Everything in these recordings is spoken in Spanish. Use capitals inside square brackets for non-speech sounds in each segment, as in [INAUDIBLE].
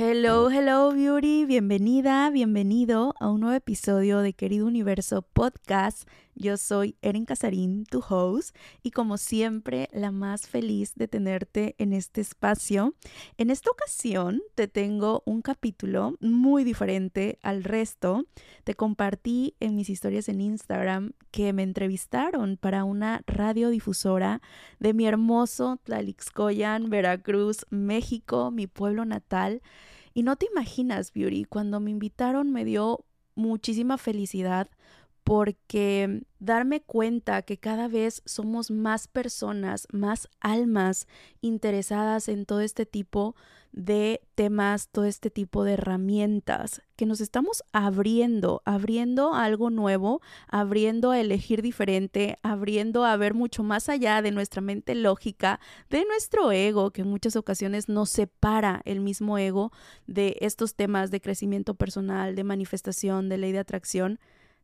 Hello, hello, beauty. Bienvenida, bienvenido a un nuevo episodio de Querido Universo Podcast. Yo soy Erin Casarín, tu host, y como siempre, la más feliz de tenerte en este espacio. En esta ocasión te tengo un capítulo muy diferente al resto. Te compartí en mis historias en Instagram que me entrevistaron para una radiodifusora de mi hermoso Tlalixcoyan, Veracruz, México, mi pueblo natal. Y no te imaginas, Beauty, cuando me invitaron me dio muchísima felicidad porque darme cuenta que cada vez somos más personas, más almas interesadas en todo este tipo de temas, todo este tipo de herramientas, que nos estamos abriendo, abriendo a algo nuevo, abriendo a elegir diferente, abriendo a ver mucho más allá de nuestra mente lógica, de nuestro ego, que en muchas ocasiones nos separa el mismo ego de estos temas de crecimiento personal, de manifestación, de ley de atracción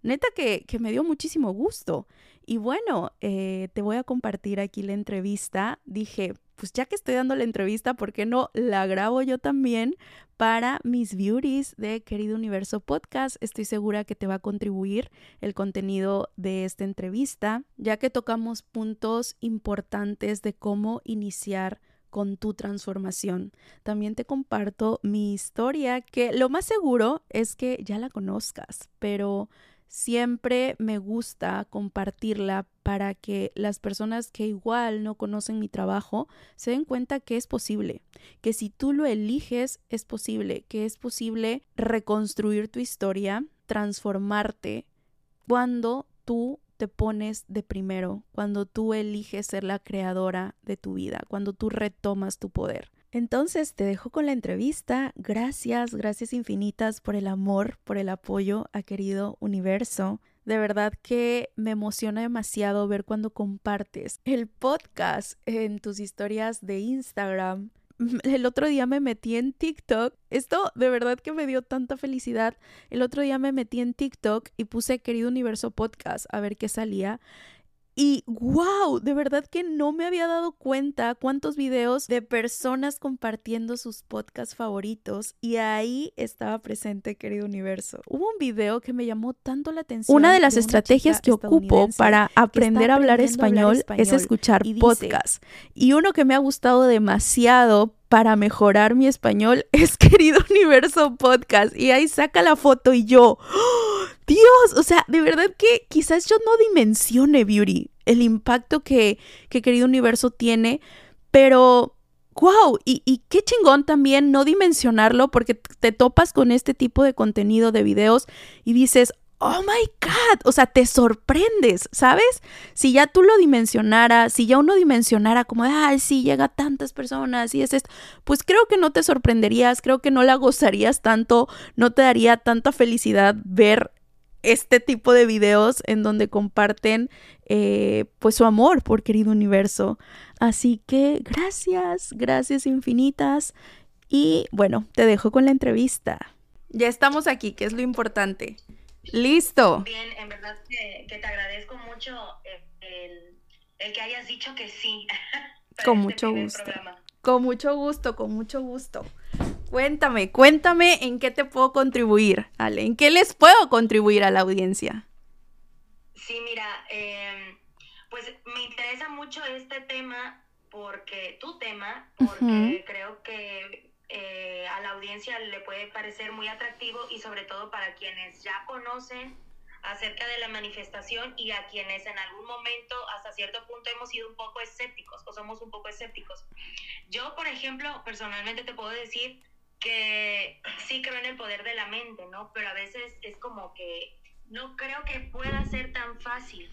neta que, me dio muchísimo gusto. Y bueno, eh, te voy a compartir aquí la entrevista. Dije, pues ya que estoy dando la entrevista, ¿por qué no la grabo yo también para mis beauties de Querido Universo Podcast? Estoy segura que te va a contribuir el contenido de esta entrevista, ya que tocamos puntos importantes de cómo iniciar con tu transformación. También te comparto mi historia, que lo más seguro es que ya la conozcas, pero siempre me gusta compartirla para que las personas que igual no conocen mi trabajo se den cuenta que es posible, que si tú lo eliges es posible, que es posible reconstruir tu historia, transformarte cuando tú te pones de primero, cuando tú eliges ser la creadora de tu vida, cuando tú retomas tu poder. Entonces te dejo con la entrevista. Gracias, gracias infinitas por el amor, por el apoyo a querido universo. De verdad que me emociona demasiado ver cuando compartes el podcast en tus historias de Instagram. [LAUGHS] El otro día me metí en TikTok. Esto de verdad que me dio tanta felicidad. El otro día me metí en TikTok y puse querido universo podcast a ver qué salía. Y wow, de verdad que no me había dado cuenta cuántos videos de personas compartiendo sus podcasts favoritos y ahí estaba presente, querido universo. Hubo un video que me llamó tanto la atención. Una de las estrategias que ocupo para aprender a hablar español, es escuchar podcasts. Y uno que me ha gustado demasiado para mejorar mi español [LAUGHS] es querido universo podcast. Y ahí saca la foto y yo... ¡oh! Dios, o sea, de verdad que quizás yo no dimensione Beauty, el impacto que, que querido universo tiene, pero wow, y, y, qué chingón también no dimensionarlo porque te topas con este tipo de contenido de videos y dices, oh my God, o sea, te sorprendes, ¿sabes? Si ya tú lo dimensionaras, si ya uno dimensionara como, ay, sí, llega tantas personas y es esto, pues creo que no te sorprenderías, creo que no la gozarías tanto, no te daría tanta felicidad ver este tipo de videos en donde comparten eh, pues su amor por querido universo. Así que gracias, gracias infinitas. Y bueno, te dejo con la entrevista. Ya estamos aquí, que es lo importante. Listo. Bien, en verdad que, te agradezco mucho el, que hayas dicho que sí. [LAUGHS] con este mucho gusto. Con mucho gusto, con mucho gusto. Cuéntame, cuéntame en qué te puedo contribuir, Ale, en qué les puedo contribuir a la audiencia. Sí, mira, em, pues me interesa mucho este tema porque tu tema, porque creo que eh, a la audiencia le puede parecer muy atractivo y sobre todo para quienes ya conocen acerca de la manifestación y a quienes en algún momento hasta cierto punto hemos sido un poco escépticos o somos un poco escépticos. Yo, por ejemplo, personalmente te puedo decir que sí creo en el poder de la mente, ¿no? Pero a veces es como que no creo que pueda ser tan fácil.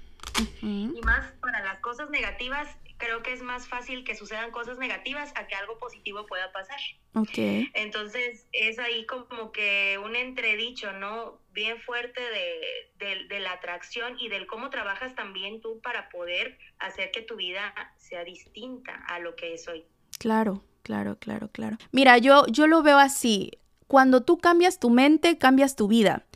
Y más para las cosas negativas, creo que es más fácil que sucedan cosas negativas a que algo positivo pueda pasar. Ok. Entonces es ahí como que un entredicho, ¿no? Bien fuerte de, de la atracción y del cómo trabajas también tú para poder hacer que tu vida sea distinta a lo que es hoy. Claro, claro, claro, claro. Mira, yo, yo lo veo así. Cuando tú cambias tu mente, cambias tu vida.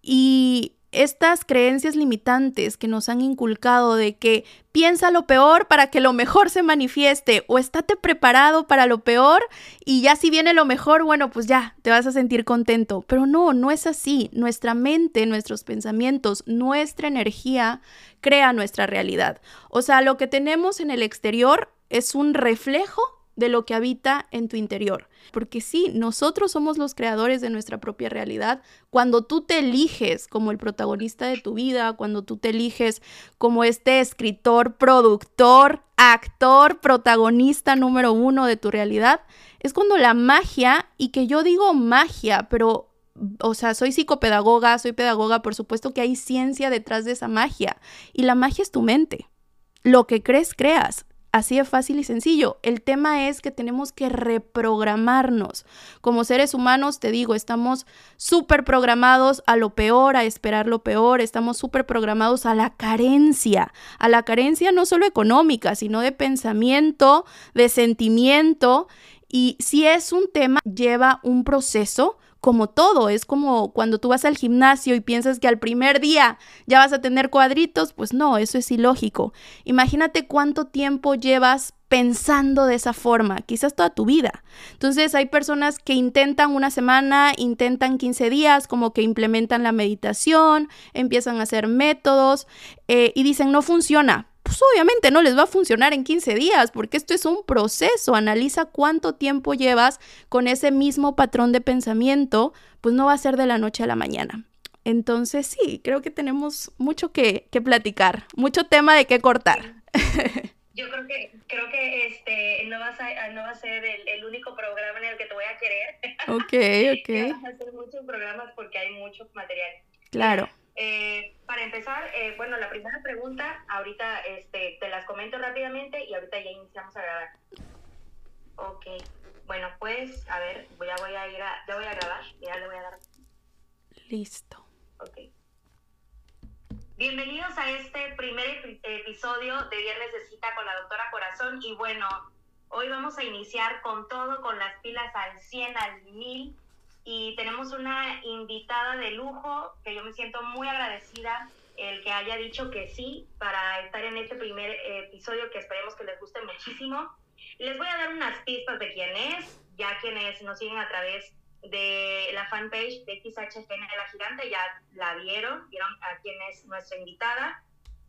Y estas creencias limitantes que nos han inculcado de que piensa lo peor para que lo mejor se manifieste o estate preparado para lo peor y ya si viene lo mejor, bueno, pues ya te vas a sentir contento. Pero no, no es así. Nuestra mente, nuestros pensamientos, nuestra energía crea nuestra realidad. O sea, lo que tenemos en el exterior es un reflejo de lo que habita en tu interior. Porque sí, nosotros somos los creadores de nuestra propia realidad. Cuando tú te eliges como el protagonista de tu vida, cuando tú te eliges como este escritor, productor, actor, protagonista número uno de tu realidad, es cuando la magia, y que yo digo magia, pero o sea, soy psicopedagoga, soy pedagoga, por supuesto que hay ciencia detrás de esa magia. Y la magia es tu mente. Lo que crees, creas. Así de fácil y sencillo. El tema es que tenemos que reprogramarnos. Como seres humanos, te digo, estamos súper programados a lo peor, a esperar lo peor, estamos súper programados a la carencia, a la carencia no solo económica, sino de pensamiento, de sentimiento. Y si es un tema, lleva un proceso como todo, es como cuando tú vas al gimnasio y piensas que al primer día ya vas a tener cuadritos, pues no, eso es ilógico. Imagínate cuánto tiempo llevas pensando de esa forma, quizás toda tu vida. Entonces hay personas que intentan una semana, intentan 15 días, como que implementan la meditación, empiezan a hacer métodos eh, y dicen no funciona, pues obviamente no les va a funcionar en 15 días, porque esto es un proceso. Analiza cuánto tiempo llevas con ese mismo patrón de pensamiento, pues no va a ser de la noche a la mañana. Entonces sí, creo que tenemos mucho que, platicar, mucho tema de qué cortar. Yo creo que, creo que este, no, vas a, no va a ser el, único programa en el que te voy a querer. Ok, ok. [LAUGHS] Vas a hacer muchos programas porque hay mucho material. Claro. Eh, para empezar, eh, bueno, la primera pregunta, ahorita este, te las comento rápidamente y ahorita ya iniciamos a grabar. Ok, bueno, pues, a ver, voy a, voy a ir a, ya voy a grabar, ya le voy a dar. Listo. Ok. Bienvenidos a este primer episodio de Viernes de Cita con la doctora Corazón y bueno, hoy vamos a iniciar con todo, con las pilas al 100, al 1000 y tenemos una invitada de lujo que yo me siento muy agradecida el que haya dicho que sí para estar en este primer episodio que esperemos que les guste muchísimo. Les voy a dar unas pistas de quién es, ya quienes nos siguen a través de la fanpage de XHGN de la Gigante ya la vieron, vieron a quién es nuestra invitada.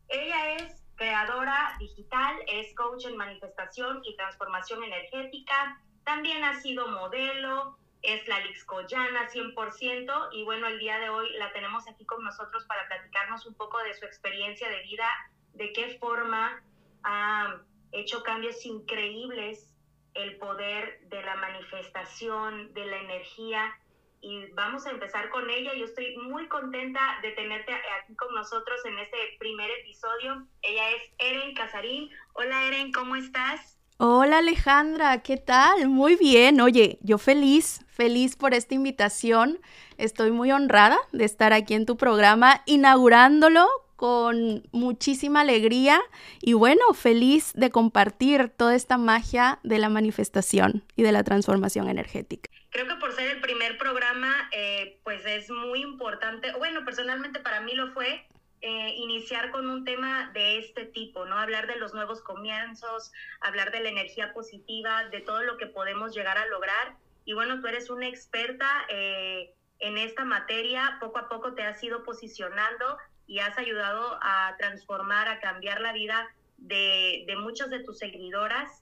Ella es creadora digital, es coach en manifestación y transformación energética, también ha sido modelo, es la Lixcoyana 100% y bueno, el día de hoy la tenemos aquí con nosotros para platicarnos un poco de su experiencia de vida, de qué forma ha hecho cambios increíbles el poder de la manifestación, de la energía y vamos a empezar con ella. Yo estoy muy contenta de tenerte aquí con nosotros en este primer episodio. Ella es Eren Casarín. Hola Eren, ¿cómo estás? Hola Alejandra, ¿qué tal? Muy bien. Oye, yo feliz, feliz por esta invitación. Estoy muy honrada de estar aquí en tu programa, inaugurándolo con muchísima alegría y bueno, feliz de compartir toda esta magia de la manifestación y de la transformación energética. Creo que por ser el primer programa, eh, pues es muy importante, bueno, personalmente para mí lo fue, eh, iniciar con un tema de este tipo, ¿no? Hablar de los nuevos comienzos, hablar de la energía positiva, de todo lo que podemos llegar a lograr. Y bueno, tú eres una experta eh, en esta materia, poco a poco te has ido posicionando y has ayudado a transformar, a cambiar la vida de, de muchas de tus seguidoras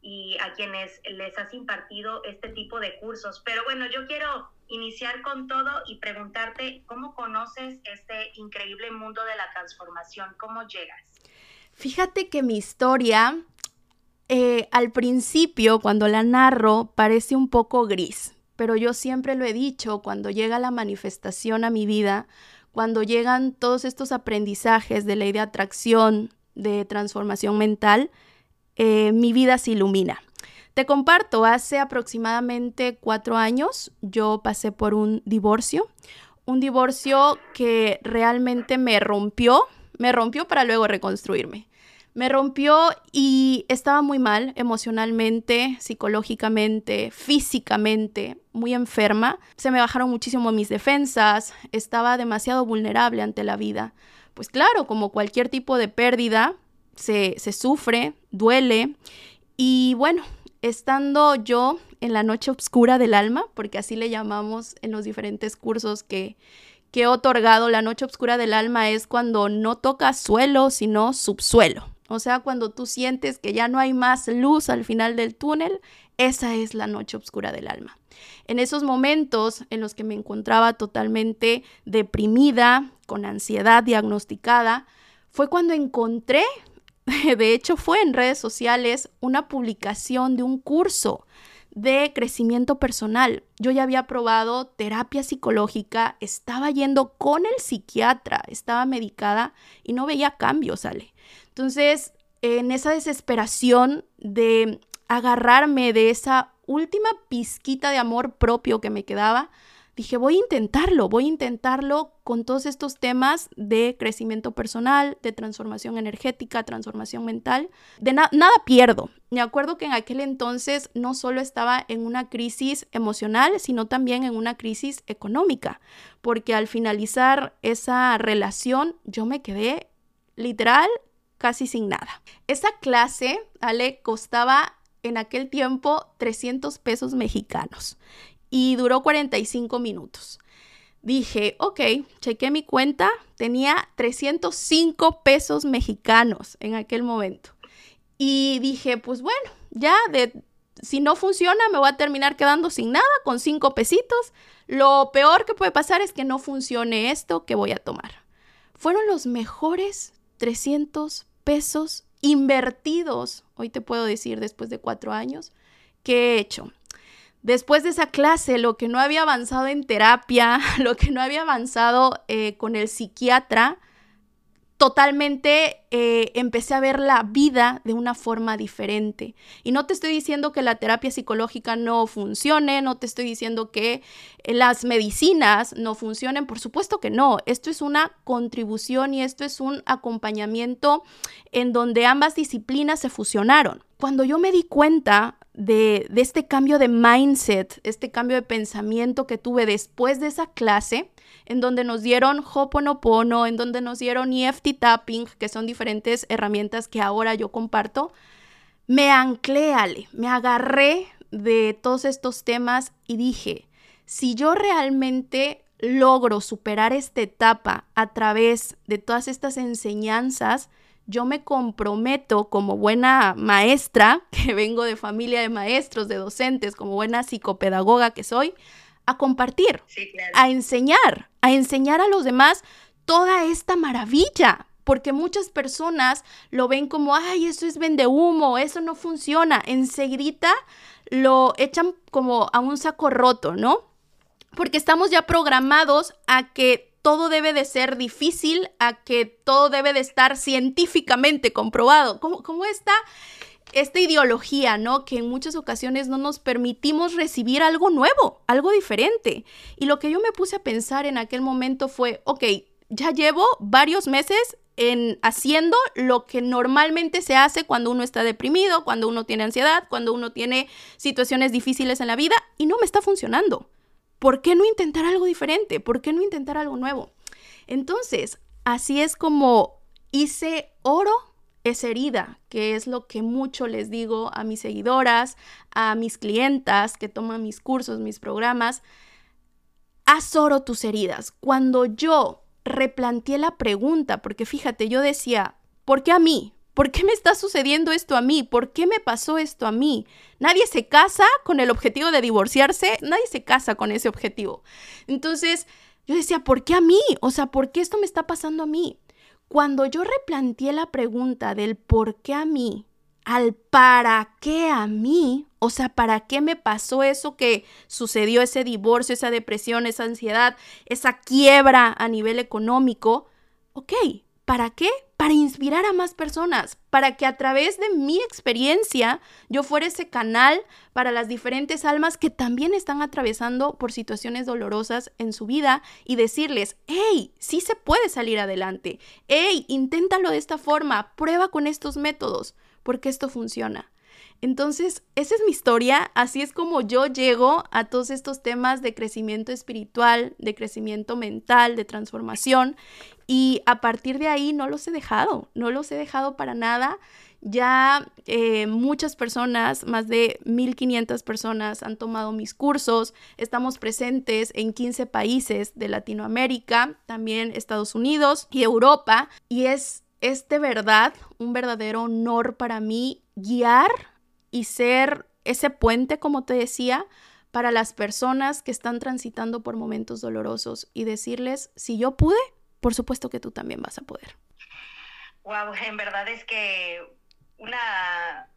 y a quienes les has impartido este tipo de cursos. Pero bueno, yo quiero iniciar con todo y preguntarte cómo conoces este increíble mundo de la transformación, cómo llegas. Fíjate que mi historia eh, al principio, cuando la narro, parece un poco gris, pero yo siempre lo he dicho, cuando llega la manifestación a mi vida, cuando llegan todos estos aprendizajes de ley de atracción, de transformación mental, eh, mi vida se ilumina. Te comparto, hace aproximadamente cuatro años yo pasé por un divorcio, un divorcio que realmente me rompió, me rompió para luego reconstruirme. Me rompió y estaba muy mal emocionalmente, psicológicamente, físicamente, muy enferma. Se me bajaron muchísimo mis defensas, estaba demasiado vulnerable ante la vida. Pues claro, como cualquier tipo de pérdida, se, sufre, duele. Y bueno, estando yo en la noche oscura del alma, porque así le llamamos en los diferentes cursos que, que he otorgado, la noche oscura del alma es cuando no toca suelo, sino subsuelo. O sea, cuando tú sientes que ya no hay más luz al final del túnel, esa es la noche oscura del alma. En esos momentos en los que me encontraba totalmente deprimida, con ansiedad diagnosticada, fue cuando encontré [LAUGHS] de hecho fue en redes sociales una publicación de un curso de crecimiento personal. Yo ya había probado terapia psicológica, estaba yendo con el psiquiatra, estaba medicada y no veía cambios, ¿sale? Entonces, en esa desesperación de agarrarme de esa última pizquita de amor propio que me quedaba, dije, voy a intentarlo, voy a intentarlo con todos estos temas de crecimiento personal, de transformación energética, transformación mental. De nada pierdo. Me acuerdo que en aquel entonces no solo estaba en una crisis emocional, sino también en una crisis económica, porque al finalizar esa relación yo me quedé literal casi sin nada. Esa clase, Ale, costaba en aquel tiempo 300 pesos mexicanos y duró 45 minutos. Dije, ok, chequé mi cuenta, tenía 305 pesos mexicanos en aquel momento. Y dije, pues bueno, ya de, si no funciona me voy a terminar quedando sin nada, con 5 pesitos. Lo peor que puede pasar es que no funcione esto que voy a tomar. Fueron los mejores 300 pesos invertidos, hoy te puedo decir después de cuatro años, que he hecho. Después de esa clase, lo que no había avanzado en terapia, [LAUGHS] lo que no había avanzado eh, con el psiquiatra, totalmente eh, empecé a ver la vida de una forma diferente. Y no te estoy diciendo que la terapia psicológica no funcione, no te estoy diciendo que eh, las medicinas no funcionen, por supuesto que no. Esto es una contribución y esto es un acompañamiento en donde ambas disciplinas se fusionaron. Cuando yo me di cuenta de, este cambio de mindset, este cambio de pensamiento que tuve después de esa clase, en donde nos dieron Hoponopono, en donde nos dieron EFT Tapping, que son diferentes herramientas que ahora yo comparto, me anclé, Ale, me agarré de todos estos temas y dije, si yo realmente logro superar esta etapa a través de todas estas enseñanzas, yo me comprometo como buena maestra, [LAUGHS] que vengo de familia de maestros, de docentes, como buena psicopedagoga que soy, a compartir, a enseñar, a enseñar a los demás toda esta maravilla, porque muchas personas lo ven como, ay, eso es vende humo, eso no funciona. Enseguida lo echan como a un saco roto, ¿no? Porque estamos ya programados a que todo debe de ser difícil, a que todo debe de estar científicamente comprobado. ¿Cómo, cómo está esta ideología, ¿no? Que en muchas ocasiones no nos permitimos recibir algo nuevo, algo diferente. Y lo que yo me puse a pensar en aquel momento fue, ok, ya llevo varios meses en haciendo lo que normalmente se hace cuando uno está deprimido, cuando uno tiene ansiedad, cuando uno tiene situaciones difíciles en la vida y no me está funcionando. ¿Por qué no intentar algo diferente? ¿Por qué no intentar algo nuevo? Entonces, así es como hice oro esa herida, que es lo que mucho les digo a mis seguidoras, a mis clientas que toman mis cursos, mis programas. Haz oro tus heridas. Cuando yo replanteé la pregunta, porque fíjate, yo decía, ¿por qué a mí? ¿Por qué me está sucediendo esto a mí? ¿Por qué me pasó esto a mí? Nadie se casa con el objetivo de divorciarse, nadie se casa con ese objetivo. Entonces, yo decía, ¿por qué a mí? O sea, ¿por qué esto me está pasando a mí? Cuando yo replanteé la pregunta del por qué a mí, al para qué a mí, o sea, ¿para qué me pasó eso que sucedió, ese divorcio, esa depresión, esa ansiedad, esa quiebra a nivel económico? Ok, ¿Para qué? Para inspirar a más personas, para que a través de mi experiencia yo fuera ese canal para las diferentes almas que también están atravesando por situaciones dolorosas en su vida y decirles, hey, sí se puede salir adelante, hey, inténtalo de esta forma, prueba con estos métodos, porque esto funciona. Entonces, esa es mi historia, así es como yo llego a todos estos temas de crecimiento espiritual, de crecimiento mental, de transformación, y a partir de ahí no los he dejado, no los he dejado para nada. Ya eh, muchas personas, más de 1.500 personas han tomado mis cursos, estamos presentes en 15 países de Latinoamérica, también Estados Unidos y Europa, y es, es de verdad un verdadero honor para mí guiar y ser ese puente, como te decía, para las personas que están transitando por momentos dolorosos y decirles, si yo pude, por supuesto que tú también vas a poder. Wow, en verdad es que una,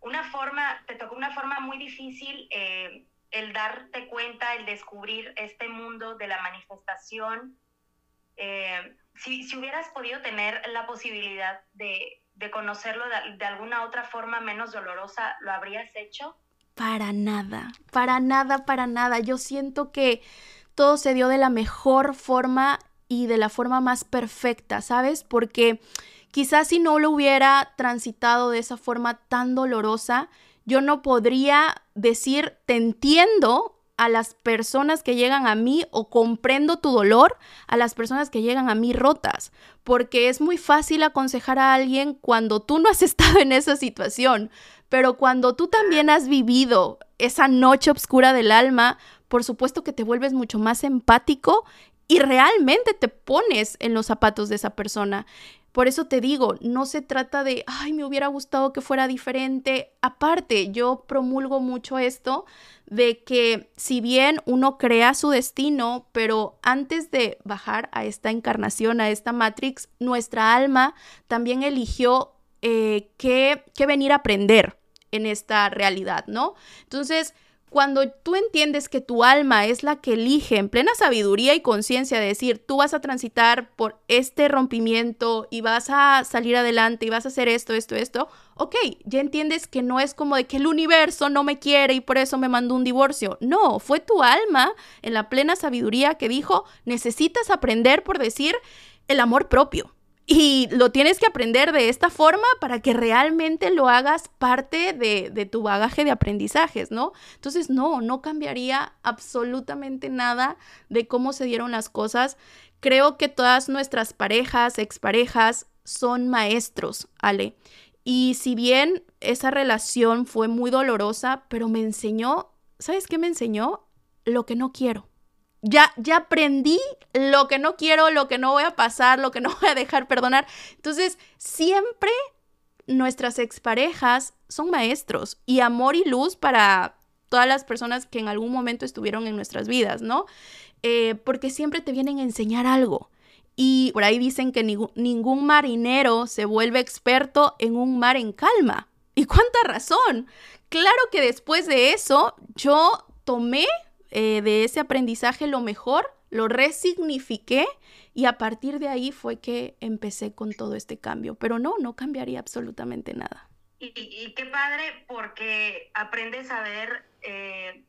una forma, te tocó una forma muy difícil eh, el darte cuenta, el descubrir este mundo de la manifestación. Eh, si, si hubieras podido tener la posibilidad de de conocerlo de, alguna otra forma menos dolorosa, ¿lo habrías hecho? Para nada, para nada, para nada. Yo siento que todo se dio de la mejor forma y de la forma más perfecta, ¿sabes? Porque quizás si no lo hubiera transitado de esa forma tan dolorosa, yo no podría decir, te entiendo a las personas que llegan a mí o comprendo tu dolor a las personas que llegan a mí rotas, porque es muy fácil aconsejar a alguien cuando tú no has [LAUGHS] estado en esa situación, pero cuando tú también has vivido esa noche oscura del alma, por supuesto que te vuelves mucho más empático y realmente te pones en los zapatos de esa persona. Por eso te digo, no se trata de, ay, me hubiera gustado que fuera diferente. Aparte, yo promulgo mucho esto de que si bien uno crea su destino, pero antes de bajar a esta encarnación, a esta Matrix, nuestra alma también eligió eh, qué venir a aprender en esta realidad, ¿no? Entonces, cuando tú entiendes que tu alma es la que elige en plena sabiduría y conciencia de decir, tú vas a transitar por este rompimiento y vas a salir adelante y vas a hacer esto, esto, esto, ok, ya entiendes que no es como de que el universo no me quiere y por eso me mandó un divorcio. No, fue tu alma en la plena sabiduría que dijo, necesitas aprender por decir el amor propio. Y lo tienes que aprender de esta forma para que realmente lo hagas parte de, tu bagaje de aprendizajes, ¿no? Entonces, no, no cambiaría absolutamente nada de cómo se dieron las cosas. Creo que todas nuestras parejas, exparejas, son maestros, Ale. Y si bien esa relación fue muy dolorosa, pero me enseñó, ¿sabes qué me enseñó? Lo que no quiero ya, ya aprendí lo que no quiero, lo que no voy a pasar, lo que no [LAUGHS] voy a dejar perdonar. Entonces, siempre nuestras exparejas son maestros y amor y luz para todas las personas que en algún momento estuvieron en nuestras vidas, ¿no? Eh, porque siempre te vienen a enseñar algo. Y por ahí dicen que ningún marinero se vuelve experto en un mar en calma. ¿Y cuánta razón? Claro que después de eso yo tomé eh, de ese aprendizaje lo mejor, lo resignifiqué y a partir de ahí fue que empecé con todo este cambio. Pero no, no cambiaría absolutamente nada. Y, qué padre porque aprendes a ver eh,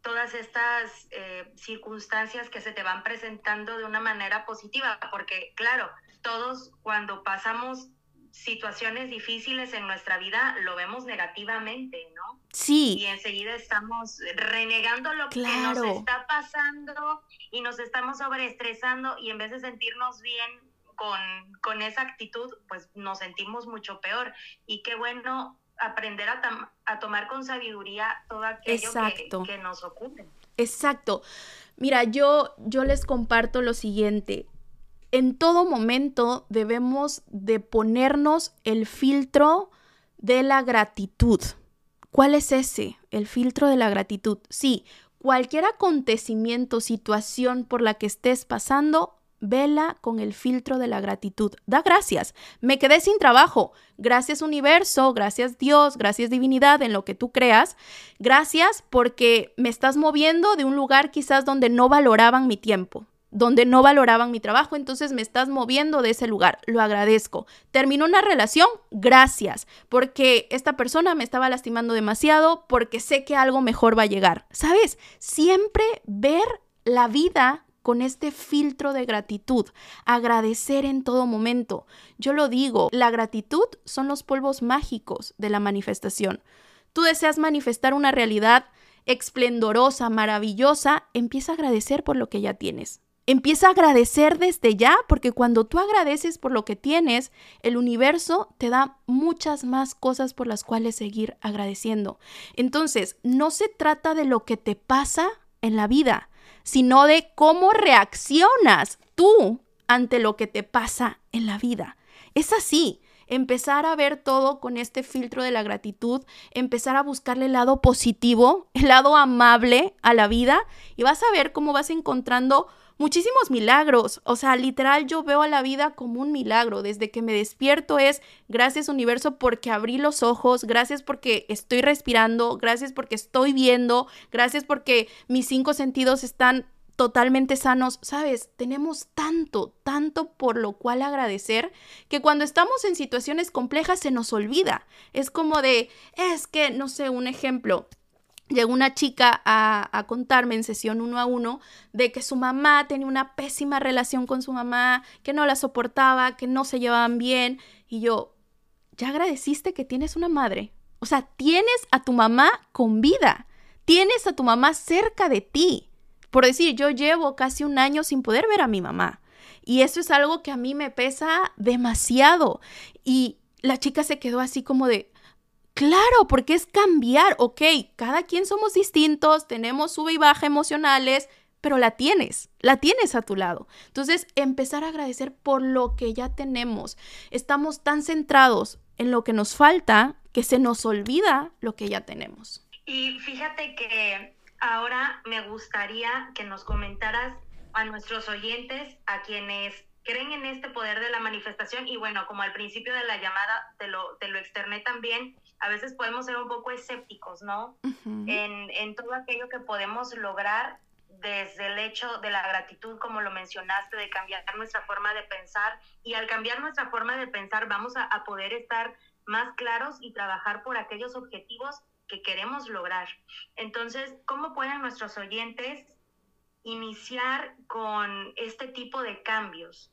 todas estas eh, circunstancias que se te van presentando de una manera positiva, porque claro, todos cuando pasamos situaciones difíciles en nuestra vida lo vemos negativamente, ¿no? Sí. Y enseguida estamos renegando lo que nos está pasando y nos estamos sobreestresando y en vez de sentirnos bien con, con esa actitud, pues nos sentimos mucho peor. Y qué bueno aprender a, a tomar con sabiduría todo aquello que, que, nos ocurre. Exacto. Mira, yo, yo les comparto lo siguiente en todo momento debemos de ponernos el filtro de la gratitud. ¿Cuál es ese? El filtro de la gratitud. Sí, cualquier acontecimiento, situación por la que estés pasando, vela con el filtro de la gratitud. Da gracias. Me quedé sin trabajo. Gracias universo, gracias Dios, gracias divinidad en lo que tú creas. Gracias porque me estás moviendo de un lugar quizás donde no valoraban mi tiempo donde no valoraban mi trabajo, entonces me estás moviendo de ese lugar, lo agradezco. Terminó una relación, gracias, porque esta persona me estaba lastimando demasiado, porque sé que algo mejor va a llegar. ¿Sabes? Siempre ver la vida con este filtro de gratitud, agradecer en todo momento. Yo lo digo, la gratitud son los polvos mágicos de la manifestación. Tú deseas manifestar una realidad esplendorosa, maravillosa, empieza a agradecer por lo que ya tienes. Empieza a agradecer desde ya, porque cuando tú agradeces por lo que tienes, el universo te da muchas más cosas por las cuales seguir agradeciendo. Entonces, no se trata de lo que te pasa en la vida, sino de cómo reaccionas tú ante lo que te pasa en la vida. Es así empezar a ver todo con este filtro de la gratitud, empezar a buscarle el lado positivo, el lado amable a la vida y vas a ver cómo vas encontrando muchísimos milagros. O sea, literal yo veo a la vida como un milagro. Desde que me despierto es gracias universo porque abrí los ojos, gracias porque estoy respirando, gracias porque estoy viendo, gracias porque mis cinco sentidos están totalmente sanos. Sabes, tenemos tanto, tanto por lo cual agradecer que cuando estamos en situaciones complejas se nos olvida. Es como de, es que, no sé, un ejemplo llegó una chica a, contarme en sesión uno a uno de que su mamá tenía una pésima relación con su mamá, que no la soportaba, que no se llevaban bien. Y yo, ya agradeciste que tienes una madre. O sea, tienes a tu mamá con vida, tienes a tu mamá cerca de ti. Por decir, yo llevo casi un año sin poder ver a mi mamá. Y eso es algo que a mí me pesa demasiado. Y la chica se quedó así como de, Claro, porque es cambiar, ok, cada quien somos distintos, tenemos sube y baja emocionales, pero la tienes, la tienes a tu lado. Entonces, empezar a agradecer por lo que ya tenemos. Estamos tan centrados en lo que nos falta que se nos olvida lo que ya tenemos. Y fíjate que ahora me gustaría que nos comentaras a nuestros oyentes, a quienes creen en este poder de la manifestación y bueno, como al principio de la llamada te lo, te lo externé también, a veces podemos ser un poco escépticos, ¿no? en, en todo aquello que podemos lograr desde el hecho de la gratitud, como lo mencionaste, de cambiar nuestra forma de pensar. Y al cambiar nuestra forma de pensar, vamos a, a, poder estar más claros y trabajar por aquellos objetivos que queremos lograr. Entonces, ¿cómo pueden nuestros oyentes iniciar con este tipo de cambios?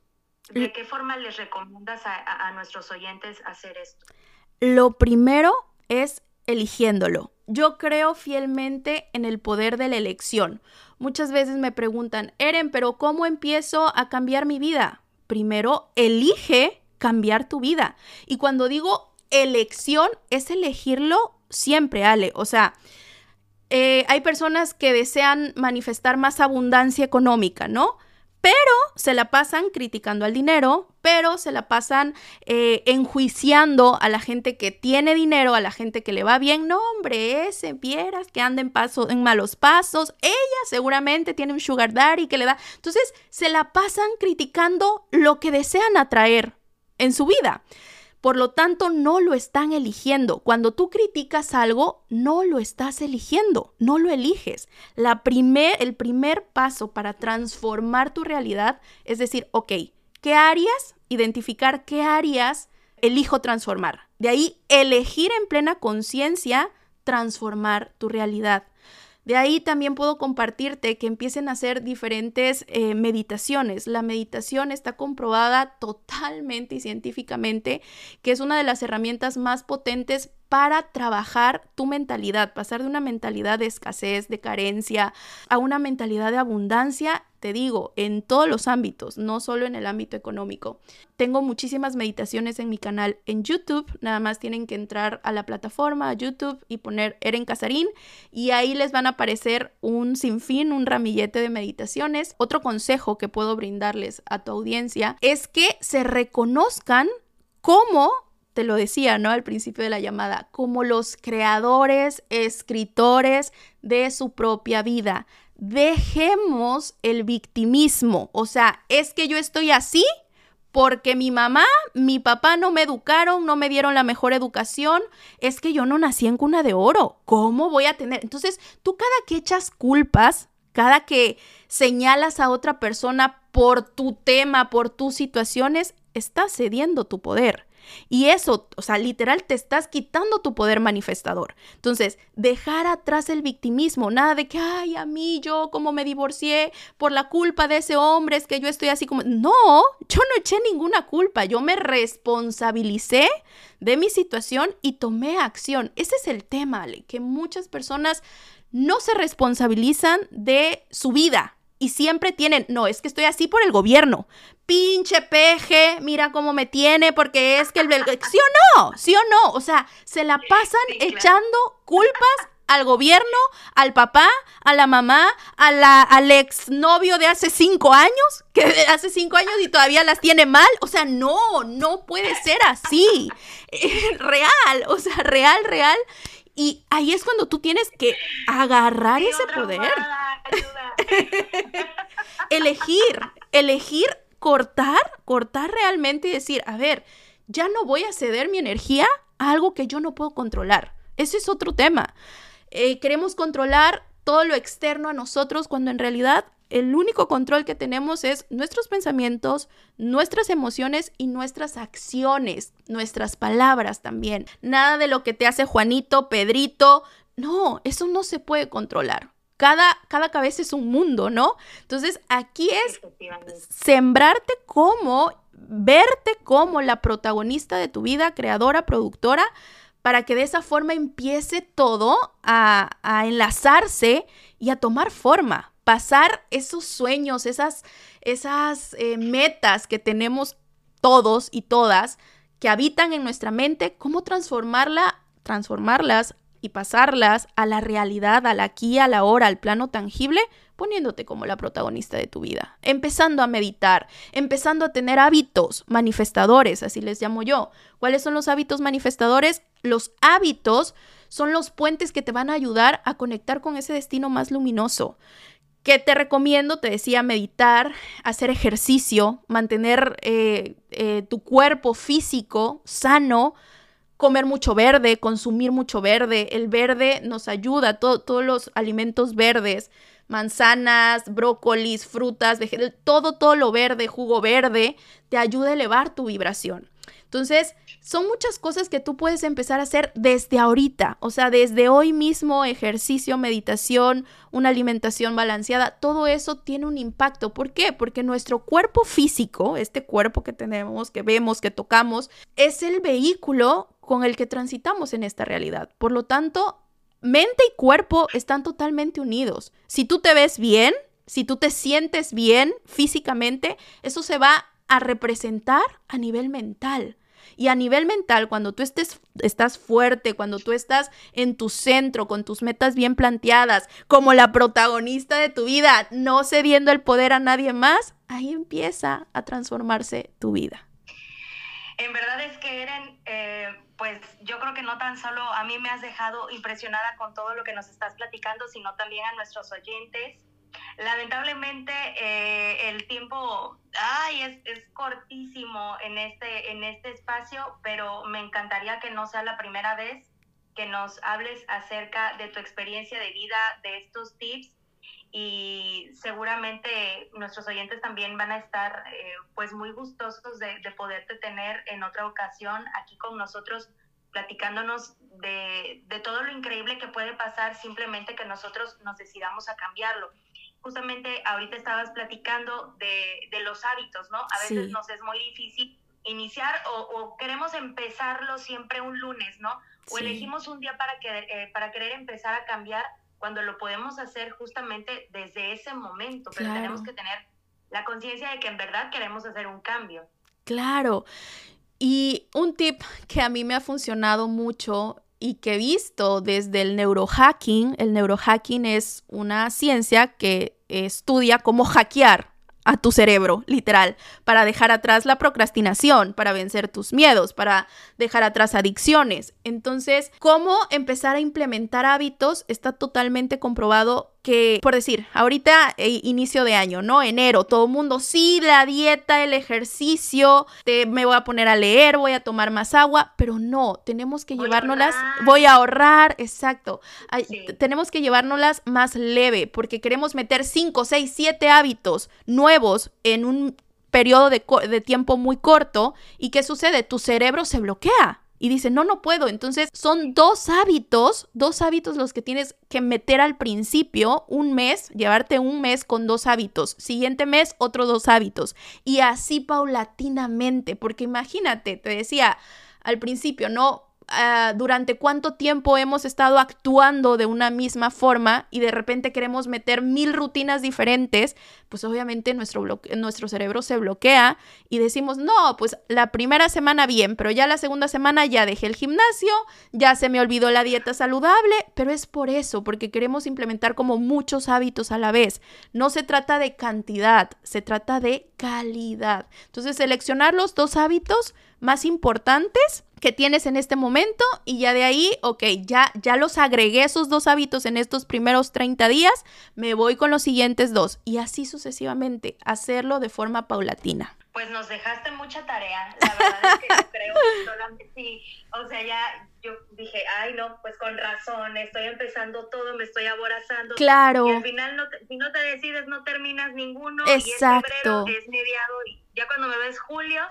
¿De qué forma les recomiendas a, a nuestros oyentes hacer esto? Lo primero es eligiéndolo. Yo creo fielmente en el poder de la elección. Muchas veces me preguntan, Eren, pero ¿cómo empiezo a cambiar mi vida? Primero, elige cambiar tu vida. Y cuando digo elección, es elegirlo siempre, Ale. O sea, eh, hay personas que desean manifestar más abundancia económica, ¿no? Pero se la pasan criticando al dinero, pero se la pasan eh, enjuiciando a la gente que tiene dinero, a la gente que le va bien. No, hombre, ese, vieras que anda en, paso, en malos pasos. Ella seguramente tiene un sugar daddy que le da. Entonces, se la pasan criticando lo que desean atraer en su vida. Por lo tanto, no lo están eligiendo. Cuando tú criticas algo, no lo estás eligiendo, no lo eliges. La primer, el primer paso para transformar tu realidad es decir, ok, ¿qué áreas? Identificar qué áreas elijo transformar. De ahí, elegir en plena conciencia transformar tu realidad. De ahí también puedo compartirte que empiecen a hacer diferentes eh, meditaciones. La meditación está comprobada totalmente y científicamente que es una de las herramientas más potentes para trabajar tu mentalidad, pasar de una mentalidad de escasez, de carencia, a una mentalidad de abundancia, te digo, en todos los ámbitos, no solo en el ámbito económico. Tengo muchísimas meditaciones en mi canal en YouTube, nada más tienen que entrar a la plataforma, a YouTube y poner Eren Casarín y ahí les van a aparecer un sinfín, un ramillete de meditaciones. Otro consejo que puedo brindarles a tu audiencia es que se reconozcan como te lo decía, ¿no? Al principio de la llamada, como los creadores, escritores de su propia vida. Dejemos el victimismo, o sea, es que yo estoy así porque mi mamá, mi papá no me educaron, no me dieron la mejor educación, es que yo no nací en cuna de oro, ¿cómo voy a tener? Entonces, tú cada que echas culpas, cada que señalas a otra persona por tu tema, por tus situaciones, estás cediendo tu poder. Y eso, o sea, literal, te estás quitando tu poder manifestador. Entonces, dejar atrás el victimismo, nada de que, ay, a mí, yo como me divorcié por la culpa de ese hombre, es que yo estoy así como... No, yo no eché ninguna culpa, yo me responsabilicé de mi situación y tomé acción. Ese es el tema, Ale, que muchas personas no se responsabilizan de su vida, y siempre tienen, no, es que estoy así por el gobierno. Pinche peje, mira cómo me tiene, porque es que el... ¿Sí o no? ¿Sí o no? O sea, se la pasan echando culpas al gobierno, al papá, a la mamá, a la, al exnovio de hace cinco años, que hace cinco años y todavía las tiene mal. O sea, no, no puede ser así. [LAUGHS] real, o sea, real, real. Y ahí es cuando tú tienes que agarrar ese poder. [LAUGHS] elegir, elegir cortar, cortar realmente y decir, a ver, ya no voy a ceder mi energía a algo que yo no puedo controlar. Ese es otro tema. Eh, queremos controlar todo lo externo a nosotros cuando en realidad el único control que tenemos es nuestros pensamientos, nuestras emociones y nuestras acciones, nuestras palabras también. Nada de lo que te hace Juanito, Pedrito. No, eso no se puede controlar. Cada, cada cabeza es un mundo, ¿no? Entonces aquí es sembrarte como, verte como la protagonista de tu vida, creadora, productora, para que de esa forma empiece todo a, enlazarse y a tomar forma, pasar esos sueños, esas, esas eh, metas que tenemos todos y todas que habitan en nuestra mente, cómo transformarla, transformarlas y pasarlas a la realidad, al aquí, a la hora, al plano tangible, poniéndote como la protagonista de tu vida, empezando a meditar, empezando a tener hábitos manifestadores, así les llamo yo. ¿Cuáles son los hábitos manifestadores? Los hábitos son los puentes que te van a ayudar a conectar con ese destino más luminoso. Que te recomiendo, te decía, meditar, hacer ejercicio, mantener eh, eh, tu cuerpo físico sano, comer mucho verde, consumir mucho verde. El verde nos ayuda, todos los alimentos verdes, manzanas, brócolis, frutas, todo, todo lo verde, jugo verde, te ayuda a elevar tu vibración. Entonces, son muchas cosas que tú puedes empezar a hacer desde ahorita, o sea, desde hoy mismo, ejercicio, meditación, una alimentación balanceada, todo eso tiene un impacto. ¿Por qué? Porque nuestro cuerpo físico, este cuerpo que tenemos, que vemos, que tocamos, es el vehículo con el que transitamos en esta realidad. Por lo tanto, mente y cuerpo están totalmente unidos. Si tú te ves bien, si tú te sientes bien físicamente, eso se va a representar a nivel mental. Y a nivel mental, cuando tú estés, estás fuerte, cuando tú estás en tu centro, con tus metas bien planteadas, como la protagonista de tu vida, no cediendo el poder a nadie más, ahí empieza a transformarse tu vida. En verdad es que Eren, eh, pues yo creo que no tan solo a mí me has dejado impresionada con todo lo que nos estás platicando, sino también a nuestros oyentes. Lamentablemente eh, el tiempo ay, es, es, cortísimo en este, en este espacio, pero me encantaría que no sea la primera vez que nos hables acerca de tu experiencia de vida, de estos tips y seguramente nuestros oyentes también van a estar eh, pues muy gustosos de, de, poderte tener en otra ocasión aquí con nosotros platicándonos de, de, todo lo increíble que puede pasar simplemente que nosotros nos decidamos a cambiarlo. Justamente ahorita estabas platicando de, de los hábitos, ¿no? A veces nos es muy difícil iniciar o, o, queremos empezarlo siempre un lunes, ¿no? O elegimos un día para, que, eh, para querer empezar a cambiar cuando lo podemos hacer justamente desde ese momento, pero tenemos que tener la conciencia de que en verdad queremos hacer un cambio. Claro. Y un tip que a mí me ha funcionado mucho y que he visto desde el neurohacking, el neurohacking es una ciencia que estudia cómo hackear a tu cerebro, literal, para dejar atrás la procrastinación, para vencer tus miedos, para dejar atrás adicciones. Entonces, cómo empezar a implementar hábitos está totalmente comprobado que, por decir, ahorita eh, inicio de año, ¿no? Enero, todo el mundo, sí, la dieta, el ejercicio, te, me voy a poner a leer, voy a tomar más agua, pero no, tenemos que llevárnoslas, voy a ahorrar, exacto, tenemos que llevárnoslas más leve, porque queremos meter 5, 6, 7 hábitos nuevos en un periodo de, de tiempo muy corto, ¿y qué sucede? Tu cerebro se bloquea y dice, no, no puedo. Entonces son dos hábitos, dos hábitos los que tienes que meter al principio, un mes, llevarte un mes con dos hábitos, siguiente mes otros dos hábitos y así paulatinamente, porque imagínate, te decía al principio, no, Ah, durante cuánto tiempo hemos estado actuando de una misma forma y de repente queremos meter mil rutinas diferentes, pues obviamente nuestro, nuestro cerebro se bloquea y decimos, no, pues la primera semana bien, pero ya la segunda semana ya dejé el gimnasio, ya se me olvidó la dieta saludable, pero es por eso, porque queremos implementar como muchos hábitos a la vez. No se trata de cantidad, se trata de calidad. Entonces, seleccionar los dos hábitos más importantes que tienes en este momento y ya de ahí, ok, ya, ya los agregué esos dos hábitos en estos primeros 30 días, me voy con los siguientes dos y así sucesivamente, hacerlo de forma paulatina. Pues nos dejaste mucha tarea, la verdad es que yo [LAUGHS] creo que solamente sí, o sea, ya yo dije, ay no, pues con razón, estoy empezando todo, me estoy aborazando. Claro. Y al final, no si no te decides, no terminas ninguno. Exacto. Y es febrero, es mediado, y ya cuando me ves julio,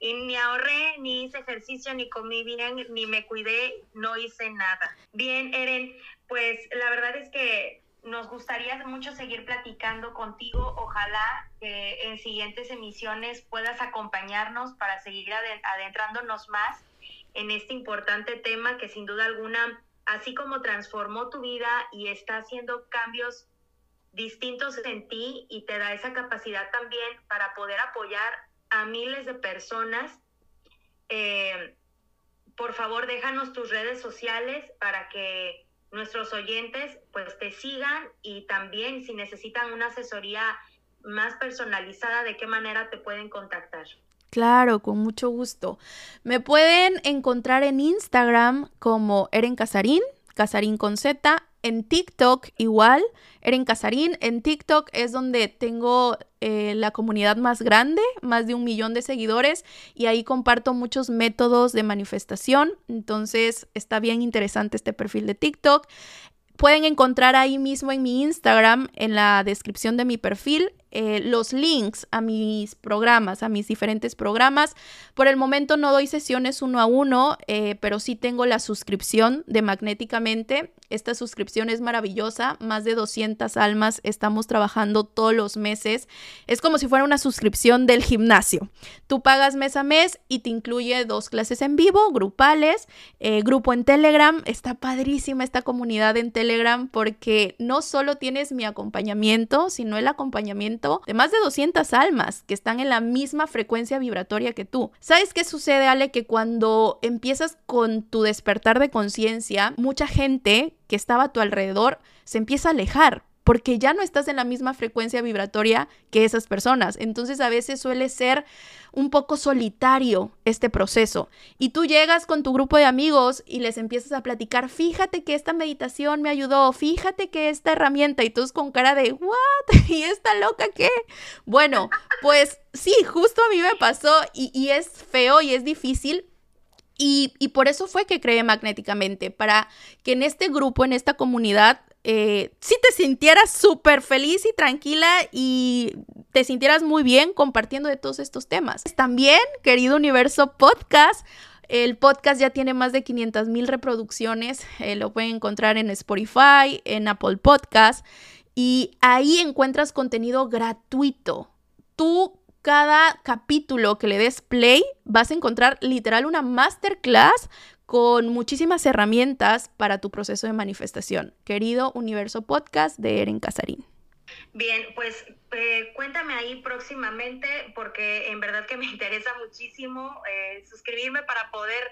y ni ahorré, ni hice ejercicio, ni comí bien, ni me cuidé, no hice nada. Bien, Eren, pues la verdad es que nos gustaría mucho seguir platicando contigo. Ojalá que en siguientes emisiones puedas acompañarnos para seguir adentrándonos más en este importante tema que sin duda alguna, así como transformó tu vida y está haciendo cambios distintos en ti y te da esa capacidad también para poder apoyar a miles de personas. Eh, por favor, déjanos tus redes sociales para que nuestros oyentes pues te sigan y también si necesitan una asesoría más personalizada, de qué manera te pueden contactar. Claro, con mucho gusto. Me pueden encontrar en Instagram como Eren Casarín, Casarín con Z, en TikTok igual, Eren Casarín. En TikTok es donde tengo eh, la comunidad más grande, más de un millón de seguidores, y ahí comparto muchos métodos de manifestación. Entonces está bien interesante este perfil de TikTok. Pueden encontrar ahí mismo en mi Instagram, en la descripción de mi perfil, eh, los links a mis programas, a mis diferentes programas. Por el momento no doy sesiones uno a uno, eh, pero sí tengo la suscripción de Magnéticamente. Esta suscripción es maravillosa, más de 200 almas estamos trabajando todos los meses. Es como si fuera una suscripción del gimnasio. Tú pagas mes a mes y te incluye dos clases en vivo, grupales, eh, grupo en Telegram. Está padrísima esta comunidad en Telegram porque no solo tienes mi acompañamiento, sino el acompañamiento de más de 200 almas que están en la misma frecuencia vibratoria que tú. ¿Sabes qué sucede, Ale? Que cuando empiezas con tu despertar de conciencia, mucha gente que estaba a tu alrededor se empieza a alejar porque ya no estás en la misma frecuencia vibratoria que esas personas. Entonces a veces suele ser un poco solitario este proceso. Y tú llegas con tu grupo de amigos y les empiezas a platicar, fíjate que esta meditación me ayudó, fíjate que esta herramienta, y todos con cara de, ¿what? [LAUGHS] ¿Y esta loca qué? Bueno, pues sí, justo a mí me pasó y, y es feo y es difícil. Y, y por eso fue que creé magnéticamente, para que en este grupo, en esta comunidad, eh, si te sintieras súper feliz y tranquila y te sintieras muy bien compartiendo de todos estos temas. También, querido Universo Podcast, el podcast ya tiene más de 500 mil reproducciones, eh, lo pueden encontrar en Spotify, en Apple Podcast y ahí encuentras contenido gratuito. Tú cada capítulo que le des play vas a encontrar literal una masterclass con muchísimas herramientas para tu proceso de manifestación. Querido Universo Podcast de Eren Casarín. Bien, pues eh, cuéntame ahí próximamente porque en verdad que me [LAUGHS] interesa muchísimo eh, suscribirme para poder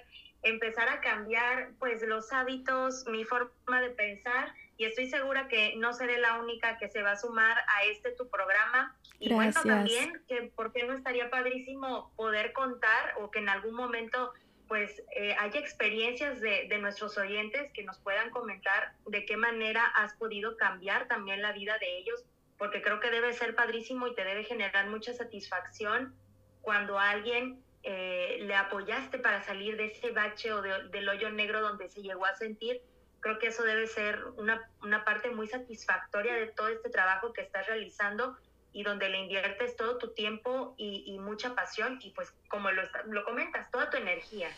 empezar a cambiar pues los hábitos, mi forma de pensar y estoy segura que no seré la única que se va a sumar a este tu programa. Y bueno, también que por qué no estaría padrísimo poder contar o que en algún momento pues eh, haya experiencias de, nuestros oyentes que nos puedan comentar de qué manera has podido cambiar también la vida de ellos, porque creo que debe ser padrísimo y te debe generar mucha satisfacción cuando alguien eh, le apoyaste para salir de ese bache o del hoyo negro donde se llegó a sentir. Creo que eso debe ser una, una parte muy satisfactoria de todo este trabajo que estás realizando y donde le inviertes todo tu tiempo y, mucha pasión y pues como lo, lo comentas, toda tu energía.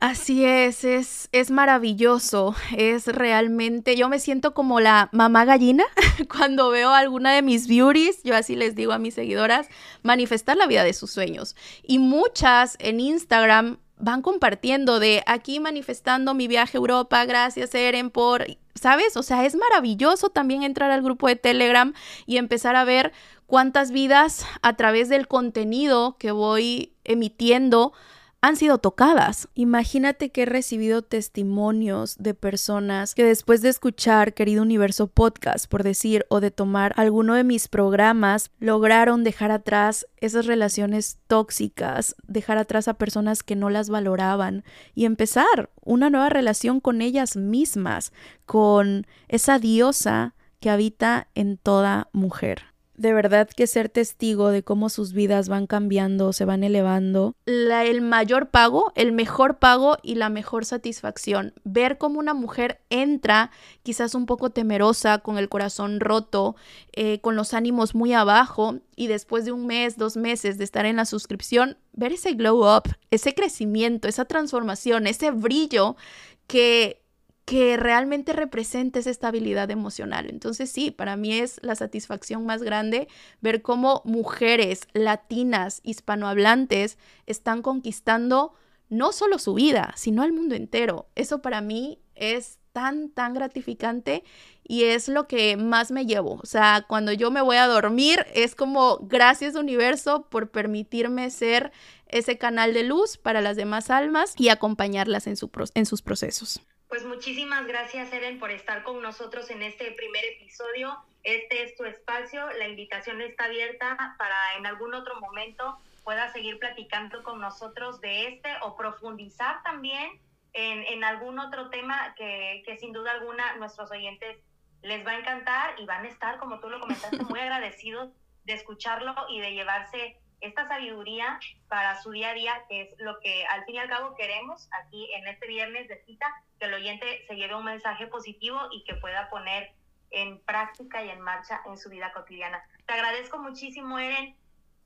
Así es, es, es maravilloso, es realmente, yo me siento como la mamá gallina [LAUGHS] cuando veo alguna de mis beauties, yo así les digo a mis seguidoras, manifestar la vida de sus sueños. Y muchas en Instagram van compartiendo de aquí manifestando mi viaje a Europa, gracias Eren por, ¿sabes? O sea, es maravilloso también entrar al grupo de Telegram y empezar a ver cuántas vidas a través del contenido que voy emitiendo han sido tocadas. Imagínate que he recibido testimonios de personas que después de escuchar Querido Universo Podcast, por decir, o de tomar alguno de mis programas, lograron dejar atrás esas relaciones tóxicas, dejar atrás a personas que no las valoraban y empezar una nueva relación con ellas mismas, con esa diosa que habita en toda mujer de verdad que ser testigo de cómo sus vidas van cambiando, se van elevando, el mayor pago, el mejor pago y la mejor satisfacción. Ver cómo una mujer entra quizás un poco temerosa, con el corazón roto, eh, con los ánimos muy abajo y después de un mes, dos meses de estar en la suscripción, ver ese glow up, ese crecimiento, esa transformación, ese brillo que que realmente represente esa estabilidad emocional. Entonces sí, para mí es la satisfacción más grande ver cómo mujeres latinas, hispanohablantes, están conquistando no solo su vida, sino al mundo entero. Eso para mí es tan, tan gratificante y es lo que más me llevo. O sea, cuando yo me voy a dormir, es como gracias universo por permitirme ser ese canal de luz para las demás almas y acompañarlas en sus procesos. Pues muchísimas gracias, Eren, por estar con nosotros en este primer episodio. Este es tu espacio. La invitación está abierta para en algún otro momento puedas seguir platicando con nosotros de este o profundizar también en, en algún otro tema que, que sin duda alguna nuestros oyentes les va a encantar y van a estar, como tú lo comentaste, muy [LAUGHS] agradecidos de escucharlo y de llevarse esta sabiduría para su día a día, que es lo que al fin y al cabo queremos aquí en este viernes de cita, que el oyente se lleve un mensaje positivo y que pueda poner en práctica y en marcha en su vida cotidiana. Te agradezco muchísimo, Eren.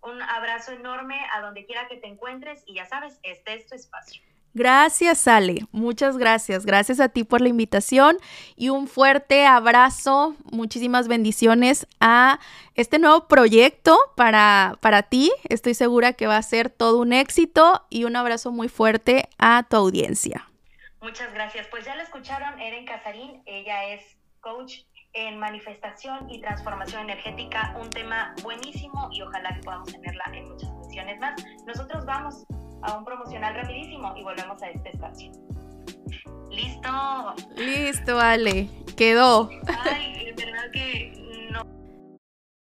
Un abrazo enorme a donde quiera que te encuentres y ya sabes, este es tu espacio. Gracias, Ale. Muchas gracias. Gracias a ti por la invitación y un fuerte abrazo. Muchísimas bendiciones a este nuevo proyecto para, para ti. Estoy segura que va a ser todo un éxito y un abrazo muy fuerte a tu audiencia. Muchas gracias. Pues ya la escucharon, Eren Casarín. Ella es coach en manifestación y transformación energética. Un tema buenísimo y ojalá que podamos tenerla en muchas más. Nosotros vamos a un promocional rapidísimo y volvemos a este espacio. Listo. Listo, Ale. Quedó. Ay, es verdad que